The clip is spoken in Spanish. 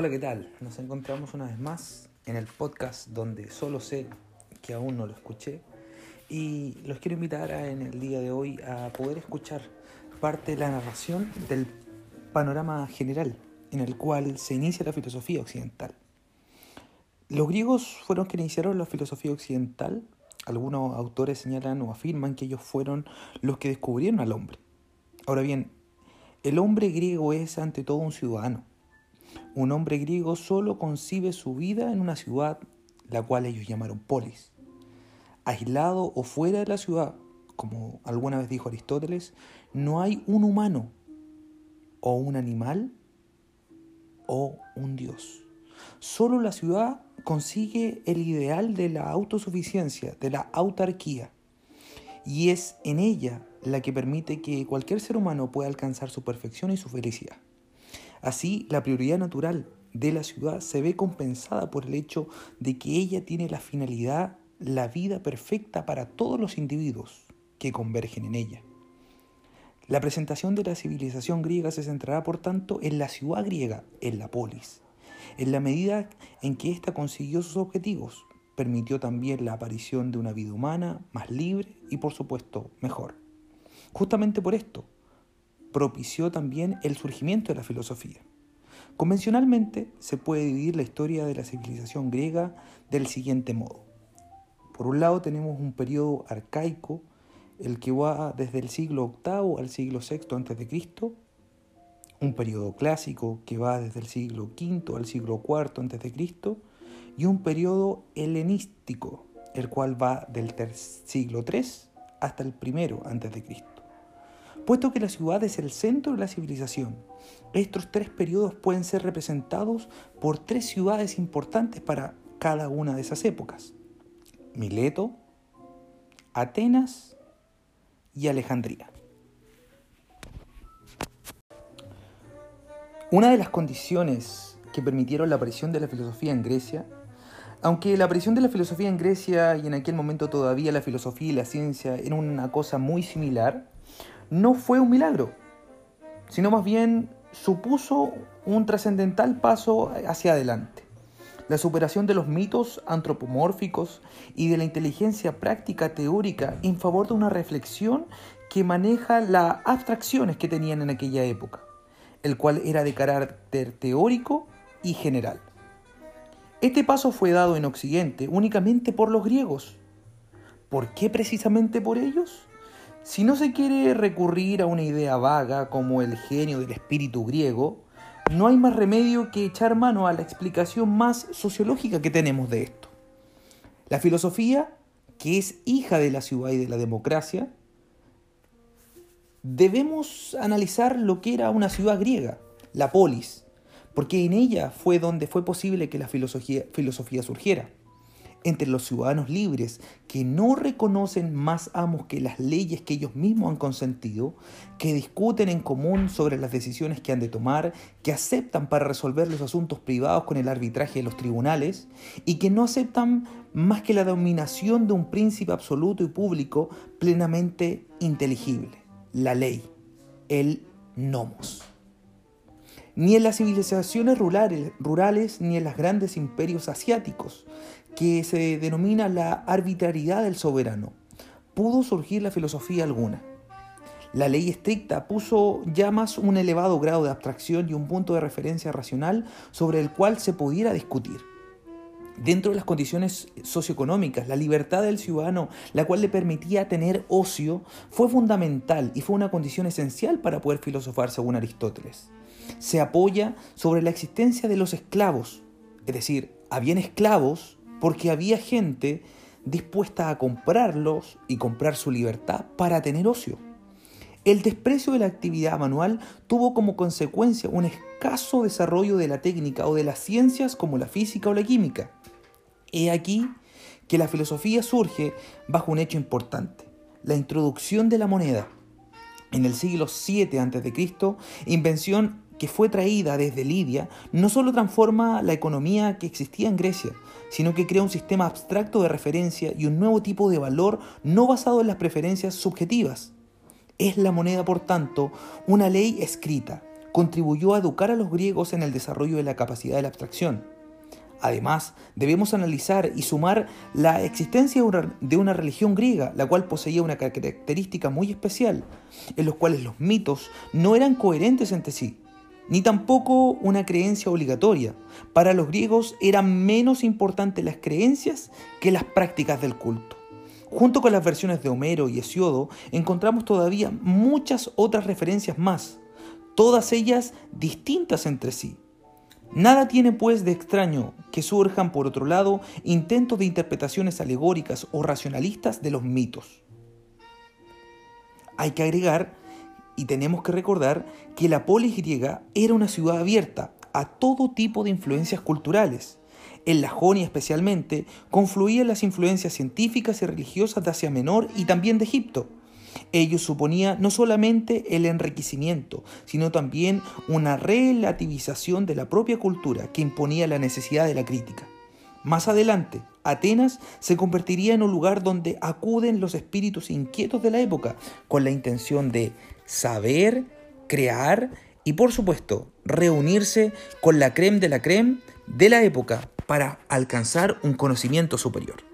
Hola, ¿qué tal? Nos encontramos una vez más en el podcast donde solo sé que aún no lo escuché y los quiero invitar a, en el día de hoy a poder escuchar parte de la narración del panorama general en el cual se inicia la filosofía occidental. Los griegos fueron quienes iniciaron la filosofía occidental. Algunos autores señalan o afirman que ellos fueron los que descubrieron al hombre. Ahora bien, el hombre griego es ante todo un ciudadano. Un hombre griego solo concibe su vida en una ciudad, la cual ellos llamaron polis. Aislado o fuera de la ciudad, como alguna vez dijo Aristóteles, no hay un humano o un animal o un dios. Solo la ciudad consigue el ideal de la autosuficiencia, de la autarquía, y es en ella la que permite que cualquier ser humano pueda alcanzar su perfección y su felicidad. Así, la prioridad natural de la ciudad se ve compensada por el hecho de que ella tiene la finalidad, la vida perfecta para todos los individuos que convergen en ella. La presentación de la civilización griega se centrará, por tanto, en la ciudad griega, en la polis, en la medida en que ésta consiguió sus objetivos, permitió también la aparición de una vida humana más libre y, por supuesto, mejor. Justamente por esto, propició también el surgimiento de la filosofía. Convencionalmente se puede dividir la historia de la civilización griega del siguiente modo. Por un lado tenemos un periodo arcaico, el que va desde el siglo VIII al siglo VI a.C., un periodo clásico que va desde el siglo V al siglo IV a.C., y un periodo helenístico, el cual va del siglo III hasta el primero a.C. Puesto que la ciudad es el centro de la civilización, estos tres periodos pueden ser representados por tres ciudades importantes para cada una de esas épocas. Mileto, Atenas y Alejandría. Una de las condiciones que permitieron la aparición de la filosofía en Grecia, aunque la aparición de la filosofía en Grecia y en aquel momento todavía la filosofía y la ciencia eran una cosa muy similar, no fue un milagro, sino más bien supuso un trascendental paso hacia adelante. La superación de los mitos antropomórficos y de la inteligencia práctica teórica en favor de una reflexión que maneja las abstracciones que tenían en aquella época, el cual era de carácter teórico y general. Este paso fue dado en Occidente únicamente por los griegos. ¿Por qué precisamente por ellos? Si no se quiere recurrir a una idea vaga como el genio del espíritu griego, no hay más remedio que echar mano a la explicación más sociológica que tenemos de esto. La filosofía, que es hija de la ciudad y de la democracia, debemos analizar lo que era una ciudad griega, la polis, porque en ella fue donde fue posible que la filosofía, surgiera entre los ciudadanos libres que no reconocen más amos que las leyes que ellos mismos han consentido, que discuten en común sobre las decisiones que han de tomar, que aceptan para resolver los asuntos privados con el arbitraje de los tribunales y que no aceptan más que la dominación de un príncipe absoluto y público plenamente inteligible, la ley, el nomos. Ni en las civilizaciones rurales, ni en los grandes imperios asiáticos, que se denomina la arbitrariedad del soberano, pudo surgir la filosofía alguna. La ley estricta puso ya más un elevado grado de abstracción y un punto de referencia racional sobre el cual se pudiera discutir. Dentro de las condiciones socioeconómicas, la libertad del ciudadano, la cual le permitía tener ocio, fue fundamental y fue una condición esencial para poder filosofar según Aristóteles. Se apoya sobre la existencia de los esclavos, es decir, habían esclavos porque había gente dispuesta a comprarlos y comprar su libertad para tener ocio. El desprecio de la actividad manual tuvo como consecuencia un escaso desarrollo de la técnica o de las ciencias como la física o la química. He aquí que la filosofía surge bajo un hecho importante, la introducción de la moneda. En el siglo VII a.C., invención que fue traída desde Lidia no solo transforma la economía que existía en Grecia, sino que crea un sistema abstracto de referencia y un nuevo tipo de valor no basado en las preferencias subjetivas. Es la moneda, por tanto, una ley escrita, contribuyó a educar a los griegos en el desarrollo de la capacidad de la abstracción. Además, debemos analizar y sumar la existencia de una religión griega, la cual poseía una característica muy especial, en los cuales los mitos no eran coherentes entre sí, ni tampoco una creencia obligatoria. Para los griegos eran menos importantes las creencias que las prácticas del culto. Junto con las versiones de Homero y Hesiodo, encontramos todavía muchas otras referencias más, todas ellas distintas entre sí. Nada tiene pues de extraño que surjan, por otro lado, intentos de interpretaciones alegóricas o racionalistas de los mitos. Hay que agregar y tenemos que recordar que la polis griega era una ciudad abierta a todo tipo de influencias culturales. En la Jonia especialmente confluían las influencias científicas y religiosas de Asia Menor y también de Egipto. Ello suponía no solamente el enriquecimiento, sino también una relativización de la propia cultura que imponía la necesidad de la crítica. Más adelante, Atenas se convertiría en un lugar donde acuden los espíritus inquietos de la época con la intención de saber, crear y por supuesto reunirse con la creme de la creme de la época para alcanzar un conocimiento superior.